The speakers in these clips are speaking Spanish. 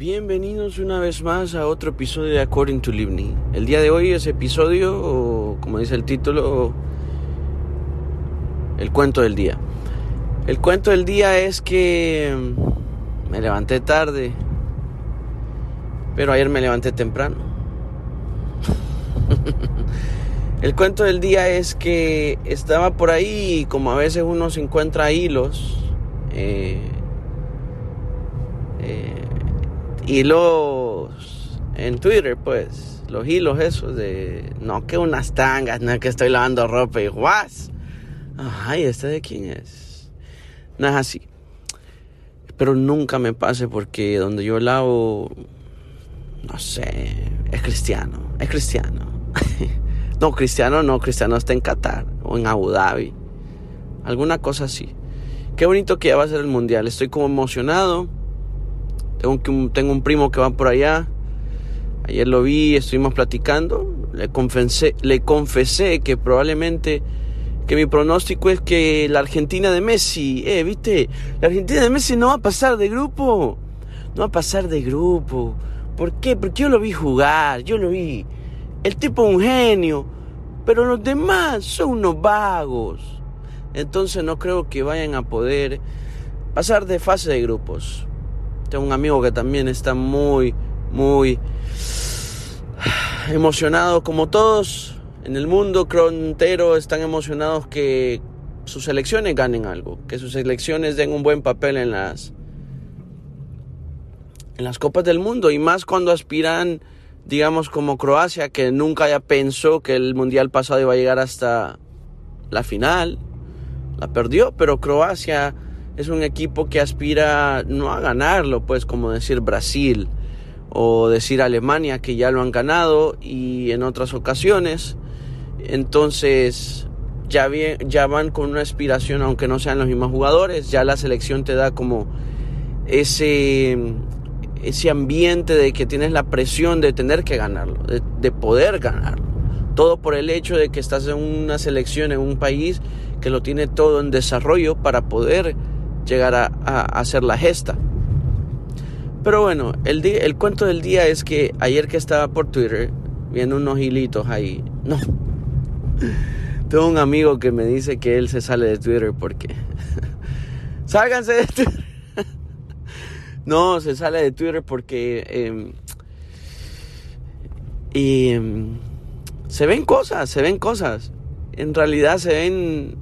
Bienvenidos una vez más a otro episodio de According to Livni. El día de hoy es episodio, o como dice el título, el cuento del día. El cuento del día es que me levanté tarde, pero ayer me levanté temprano. el cuento del día es que estaba por ahí, como a veces uno se encuentra hilos, eh, eh, hilos en Twitter, pues, los hilos esos de, no que unas tangas, no que estoy lavando ropa y guas. Ay, ¿este de quién es? No es así. Pero nunca me pase porque donde yo lavo, no sé, es cristiano, es cristiano. no, cristiano no, cristiano está en Qatar o en Abu Dhabi. Alguna cosa así. Qué bonito que ya va a ser el mundial. Estoy como emocionado tengo, un, tengo un primo que va por allá. Ayer lo vi, estuvimos platicando. Le confesé, le confesé que probablemente que mi pronóstico es que la Argentina de Messi, eh, viste, la Argentina de Messi no va a pasar de grupo. No va a pasar de grupo. ¿Por qué? Porque yo lo vi jugar, yo lo vi. El tipo es un genio, pero los demás son unos vagos. Entonces no creo que vayan a poder pasar de fase de grupos. Tengo un amigo que también está muy, muy emocionado como todos en el mundo están emocionados que sus selecciones ganen algo, que sus selecciones den un buen papel en las en las copas del mundo y más cuando aspiran digamos como Croacia que nunca ya pensó que el mundial pasado iba a llegar hasta la final, la perdió, pero Croacia es un equipo que aspira no a ganarlo, pues como decir Brasil o decir Alemania que ya lo han ganado y en otras ocasiones. Entonces ya, bien, ya van con una aspiración, aunque no sean los mismos jugadores, ya la selección te da como ese, ese ambiente de que tienes la presión de tener que ganarlo, de, de poder ganarlo. Todo por el hecho de que estás en una selección, en un país que lo tiene todo en desarrollo para poder llegar a, hacer la gesta. Pero bueno, el, el cuento del día es que ayer que estaba por Twitter, viendo unos hilitos ahí, no. Tengo un amigo que me dice que él se sale de Twitter porque... Sálganse de Twitter. no, se sale de Twitter porque... Em, y em, se ven cosas, se ven cosas. En realidad se ven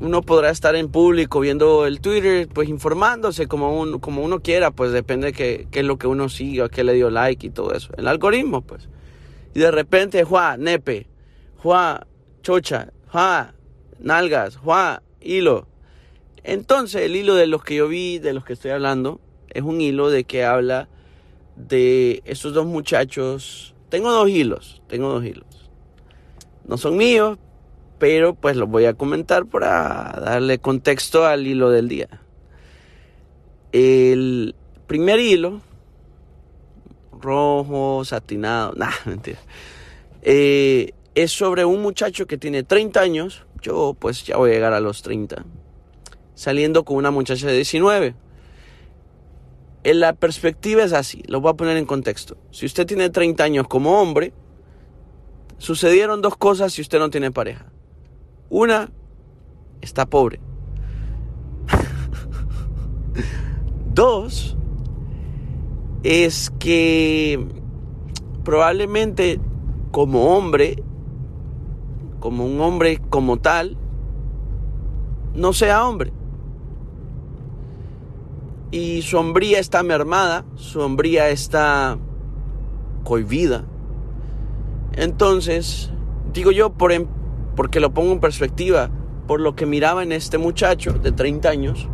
uno podrá estar en público viendo el Twitter, pues informándose como, uno, como uno quiera, pues depende de qué, es lo que uno siga, qué le dio like y todo eso. El algoritmo, pues. Y de repente, Juan, nepe, Juan, chocha, Juan, nalgas, Juan, hilo. Entonces, el hilo de los que yo vi, de los que estoy hablando, es un hilo de que habla de estos dos muchachos. Tengo dos hilos, tengo dos hilos. No son míos, pero pues lo voy a comentar para darle contexto al hilo del día. El primer hilo, rojo, satinado, nah, mentira, eh, es sobre un muchacho que tiene 30 años, yo pues ya voy a llegar a los 30, saliendo con una muchacha de 19. En la perspectiva es así, lo voy a poner en contexto. Si usted tiene 30 años como hombre, sucedieron dos cosas si usted no tiene pareja. Una, está pobre. Dos, es que probablemente como hombre, como un hombre como tal, no sea hombre. Y su hombría está mermada, su hombría está cohibida. Entonces, digo yo, por, em- porque lo pongo en perspectiva por lo que miraba en este muchacho de 30 años,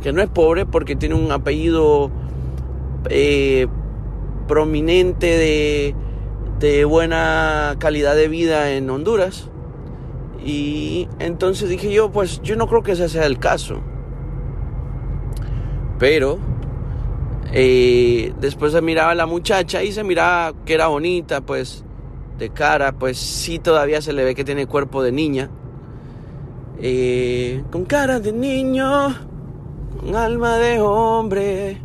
que no es pobre porque tiene un apellido eh, prominente de, de buena calidad de vida en Honduras. Y entonces dije yo, pues yo no creo que ese sea el caso. Pero eh, después se miraba a la muchacha y se miraba que era bonita, pues de cara, pues sí todavía se le ve que tiene cuerpo de niña. Eh, con cara de niño, con alma de hombre.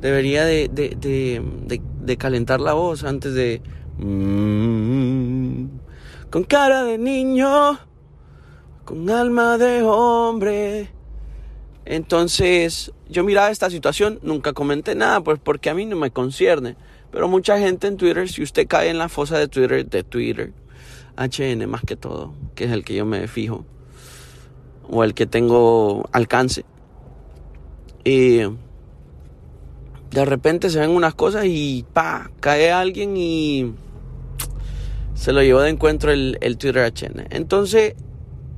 debería de, de, de, de calentar la voz antes de... Mm, con cara de niño, con alma de hombre. Entonces yo miraba esta situación, nunca comenté nada, pues porque a mí no me concierne. Pero mucha gente en Twitter, si usted cae en la fosa de Twitter, de Twitter, HN más que todo, que es el que yo me fijo, o el que tengo alcance, y de repente se ven unas cosas y pa, cae alguien y se lo llevó de encuentro el, el Twitter HN. Entonces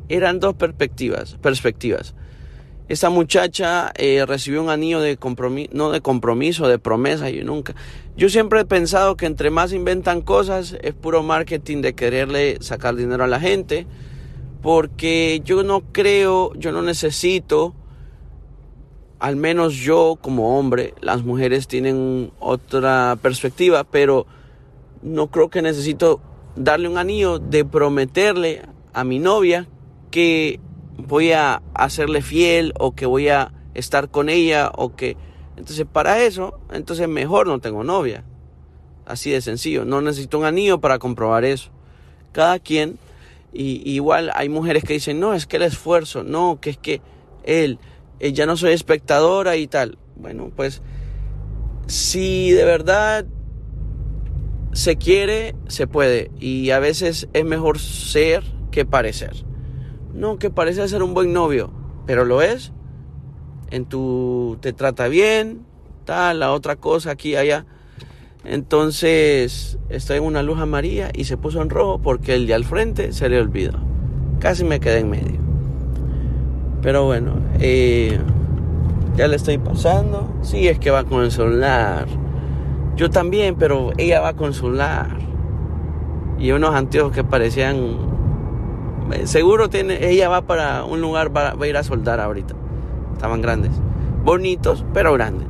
eran dos perspectivas, perspectivas. Esta muchacha eh, recibió un anillo de compromiso, no de compromiso, de promesa, yo nunca. Yo siempre he pensado que entre más inventan cosas es puro marketing de quererle sacar dinero a la gente, porque yo no creo, yo no necesito, al menos yo como hombre, las mujeres tienen otra perspectiva, pero no creo que necesito darle un anillo de prometerle a mi novia que voy a hacerle fiel o que voy a estar con ella o que... Entonces para eso, entonces mejor no tengo novia. Así de sencillo. No necesito un anillo para comprobar eso. Cada quien, y, igual hay mujeres que dicen, no, es que el esfuerzo, no, que es que él, eh, ya no soy espectadora y tal. Bueno, pues si de verdad se quiere, se puede. Y a veces es mejor ser que parecer. No, que parece ser un buen novio, pero lo es. En tu te trata bien, tal, la otra cosa aquí allá. Entonces estoy en una luz amarilla y se puso en rojo porque el de al frente se le olvidó. Casi me quedé en medio. Pero bueno, eh, ya le estoy pasando. Sí, es que va con el. Yo también, pero ella va con el. Y unos anteojos que parecían seguro tiene, ella va para un lugar, va, a ir a soldar ahorita. Estaban grandes. Bonitos, pero grandes.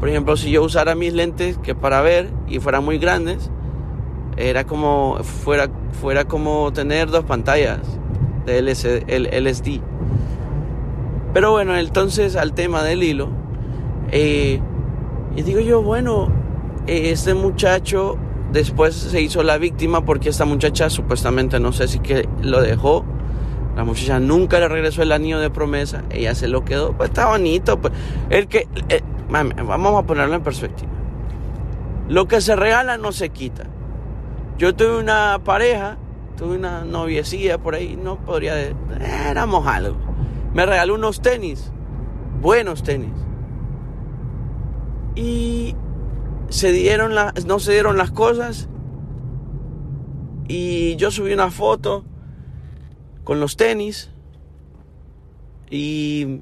Por ejemplo, si yo usara mis lentes que para ver y fueran muy grandes, era como fuera, fuera como tener dos pantallas de LCD, el LSD. Pero bueno, entonces al tema del hilo, eh, y digo yo, bueno, este muchacho Después se hizo la víctima porque esta muchacha supuestamente no sé si que lo dejó. La muchacha nunca le regresó el anillo de promesa. Ella se lo quedó. Pues está bonito. Pues. El que, eh, vamos a ponerlo en perspectiva. Lo que se regala no se quita. Yo tuve una pareja, tuve una noviecilla por ahí, no podría decir, éramos algo. Me regaló unos tenis, buenos tenis. Y se dieron no se dieron las cosas. Y yo subí una foto con los tenis. Y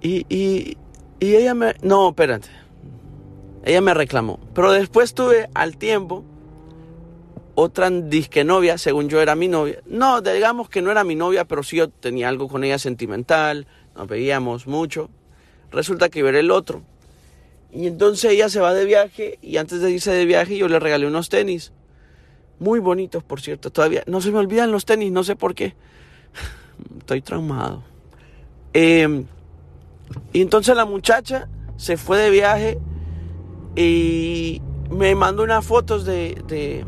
y, y, ella me no espérate. Ella me reclamó. Pero después tuve al tiempo otra disque novia, según yo era mi novia. No, digamos que no era mi novia, pero sí yo tenía algo con ella sentimental, nos veíamos mucho. Resulta que ver el otro y entonces ella se va de viaje y antes de irse de viaje yo le regalé unos tenis. Muy bonitos, por cierto. Todavía no se me olvidan los tenis, no sé por qué. Estoy traumado. Em, y entonces la muchacha se fue de viaje y me mandó unas fotos de,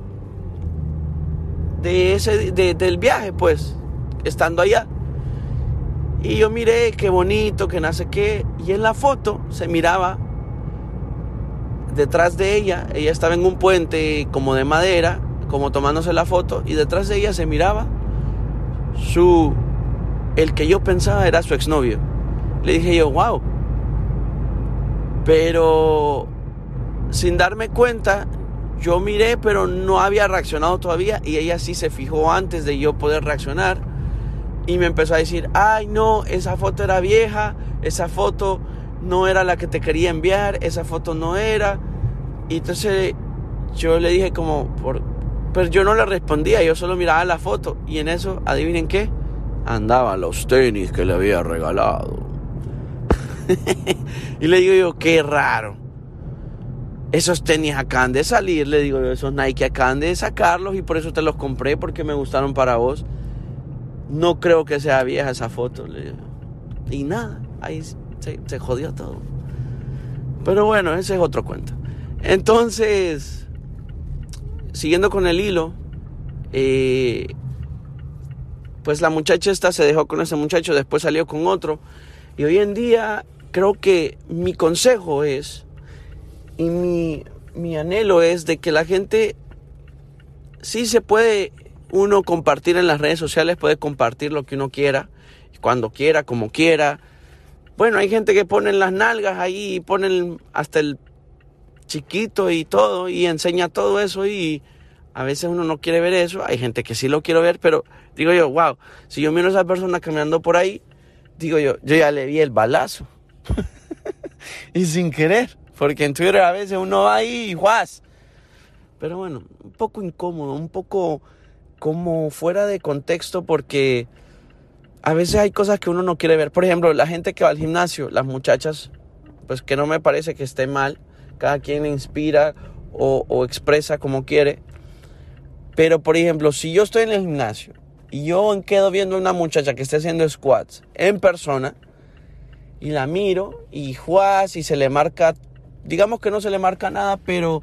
de, ese, del viaje, pues, estando allá. Y yo miré qué bonito, que sé qué. Y en la foto se miraba detrás de ella, ella estaba en un puente como de madera, como tomándose la foto, y detrás de ella se miraba su, el que yo pensaba era su exnovio. Le dije yo, wow. Pero sin darme cuenta, yo miré, pero no había reaccionado todavía, y ella sí se fijó antes de yo poder reaccionar. Y me empezó a decir, ay no, esa foto era vieja, esa foto no era la que te quería enviar, esa foto no era. Y entonces yo le dije como, por... pero yo no le respondía, yo solo miraba la foto. Y en eso, adivinen qué, andaban los tenis que le había regalado. y le digo yo, qué raro. Esos tenis acaban de salir, le digo esos Nike acaban de sacarlos y por eso te los compré porque me gustaron para vos. No creo que sea vieja esa foto. Le. Y nada, ahí se, jodió todo. Pero bueno, ese es otro cuento. Entonces, siguiendo con el hilo, eh, pues la muchacha esta se dejó con ese muchacho, después salió con otro. Y hoy en día creo que mi consejo es, y mi, mi anhelo es de que la gente sí se puede uno compartir en las redes sociales, puede compartir lo que uno quiera, cuando quiera, como quiera. Bueno, hay gente que pone las nalgas ahí y ponen hasta el chiquito y todo y enseña todo eso y a veces uno no quiere ver eso. Hay gente que sí lo quiero ver, pero digo yo, wow, si yo miro a esa persona caminando por ahí, digo yo, yo ya le vi el balazo. y sin querer, porque en Twitter a veces uno va ahí y guas. Pero bueno, un poco incómodo, un poco como fuera de contexto porque a veces hay cosas que uno no quiere ver. Por ejemplo, la gente que va al gimnasio, las muchachas, pues que no me parece que esté mal. Cada quien inspira o, expresa como quiere. Pero, por ejemplo, si yo estoy en el gimnasio y yo quedo viendo a una muchacha que esté haciendo squats en persona y la miro y juas y se le marca, digamos que no se le marca nada, pero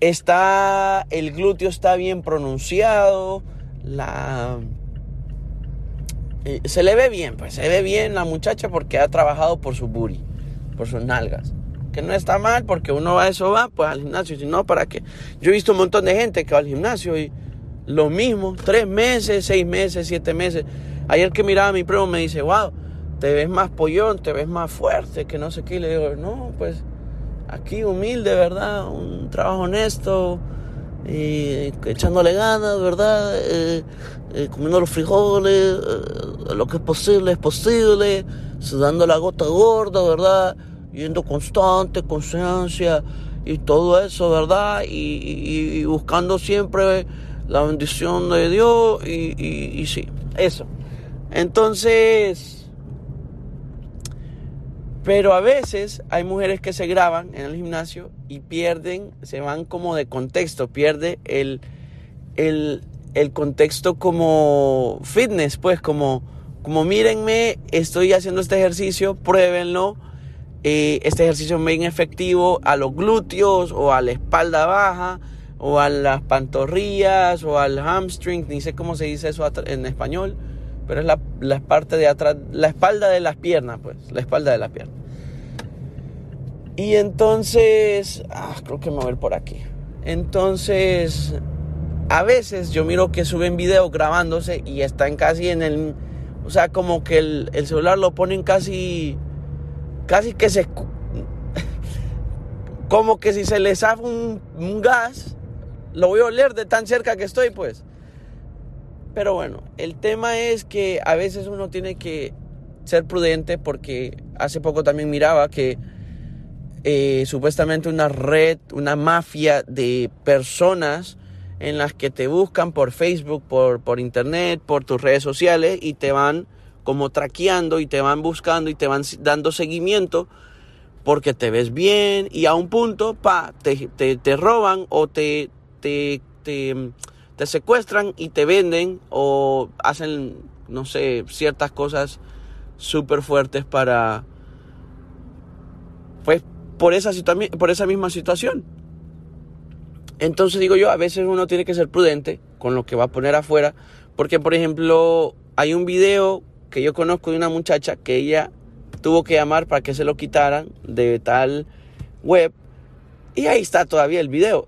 está, el glúteo está bien pronunciado, la... se le ve bien, pues se ve bien la muchacha porque ha trabajado por su booty, por sus nalgas. Que no está mal porque uno va a eso va, pues al gimnasio, si no, ¿para qué? Yo he visto un montón de gente que va al gimnasio y lo mismo, tres meses, seis meses, siete meses. Ayer que miraba a mi primo me dice, wow, te ves más pollón, te ves más fuerte, que no sé qué. Y le digo, no, pues aquí humilde, ¿verdad? Un trabajo honesto, y echándole ganas, ¿verdad? Eh, eh, comiendo los frijoles, eh, lo que es posible es posible, sudando la gota gorda, ¿verdad? Yendo constante, conciencia y todo eso, ¿verdad? Y, buscando siempre la bendición de Dios y sí, eso. Entonces, pero a veces hay mujeres que se graban en el gimnasio y pierden, se van como de contexto, pierde el, el, el contexto como fitness, pues como, como mírenme, estoy haciendo este ejercicio, pruébenlo. Eh, este ejercicio es bien efectivo a los glúteos o a la espalda baja o a las pantorrillas o al hamstring, ni sé cómo se dice eso en español, pero es la, la parte de atrás, la espalda de las piernas, pues, la espalda de las piernas. Y entonces, ah, creo que me voy a por aquí. Entonces, a veces yo miro que suben videos grabándose y están casi en el, o sea, como que el, el celular lo ponen casi, casi que se, como que si se les zafa un, un gas, lo voy a oler de tan cerca que estoy, pues. Pero bueno, el tema es que a veces uno tiene que ser prudente porque hace poco también miraba que eh, supuestamente una red, una mafia de personas en las que te buscan por Facebook, por, por internet, por tus redes sociales y te van como traqueando y te van buscando y te van dando seguimiento porque te ves bien y a un punto, pa, te, te, te roban o te, te, te, te secuestran y te venden o hacen, no sé, ciertas cosas súper fuertes para, pues, por esa, por esa misma situación. Entonces digo yo, a veces uno tiene que ser prudente con lo que va a poner afuera, porque por ejemplo, hay un video que yo conozco de una muchacha que ella tuvo que llamar para que se lo quitaran de tal web y ahí está todavía el video.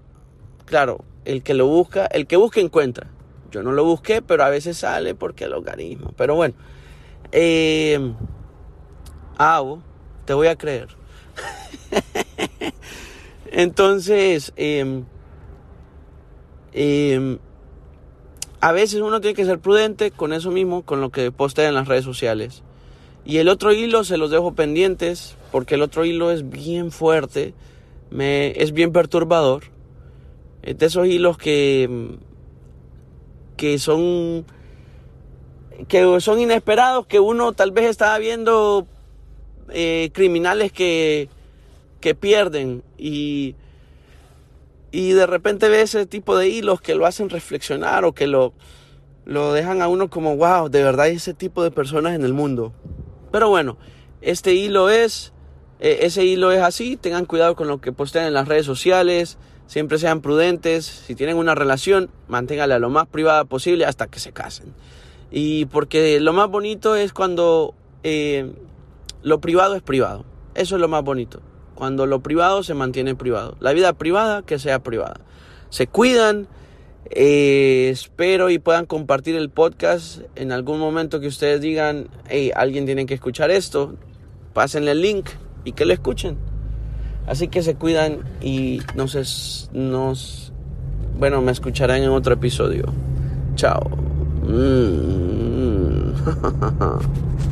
Claro, el que lo busca, el que busca encuentra. Yo no lo busqué, pero a veces sale porque el logaritmo. Pero bueno, eh, Avo, te voy a creer. Entonces, eh, eh, a veces uno tiene que ser prudente con eso mismo, con lo que postea en las redes sociales. Y el otro hilo se los dejo pendientes, porque el otro hilo es bien fuerte, me, es bien perturbador. De esos hilos que, que son que son inesperados, que uno tal vez estaba viendo eh, criminales que, que pierden y, y de repente ve ese tipo de hilos que lo hacen reflexionar o que lo, lo dejan a uno como, wow, de verdad hay ese tipo de personas en el mundo. Pero bueno, este hilo es, eh, ese hilo es así, tengan cuidado con lo que postean en las redes sociales, siempre sean prudentes, si tienen una relación, manténganla lo más privada posible hasta que se casen. Y porque lo más bonito es cuando eh, lo privado es privado, eso es lo más bonito, cuando lo privado se mantiene privado, la vida privada que sea privada. Se cuidan, eh, espero y puedan compartir el podcast en algún momento que ustedes digan, hey, alguien tiene que escuchar esto, pásenle el link y que lo escuchen. Así que se cuidan y nos, nos bueno, me escucharán en otro episodio. Chao. Mm.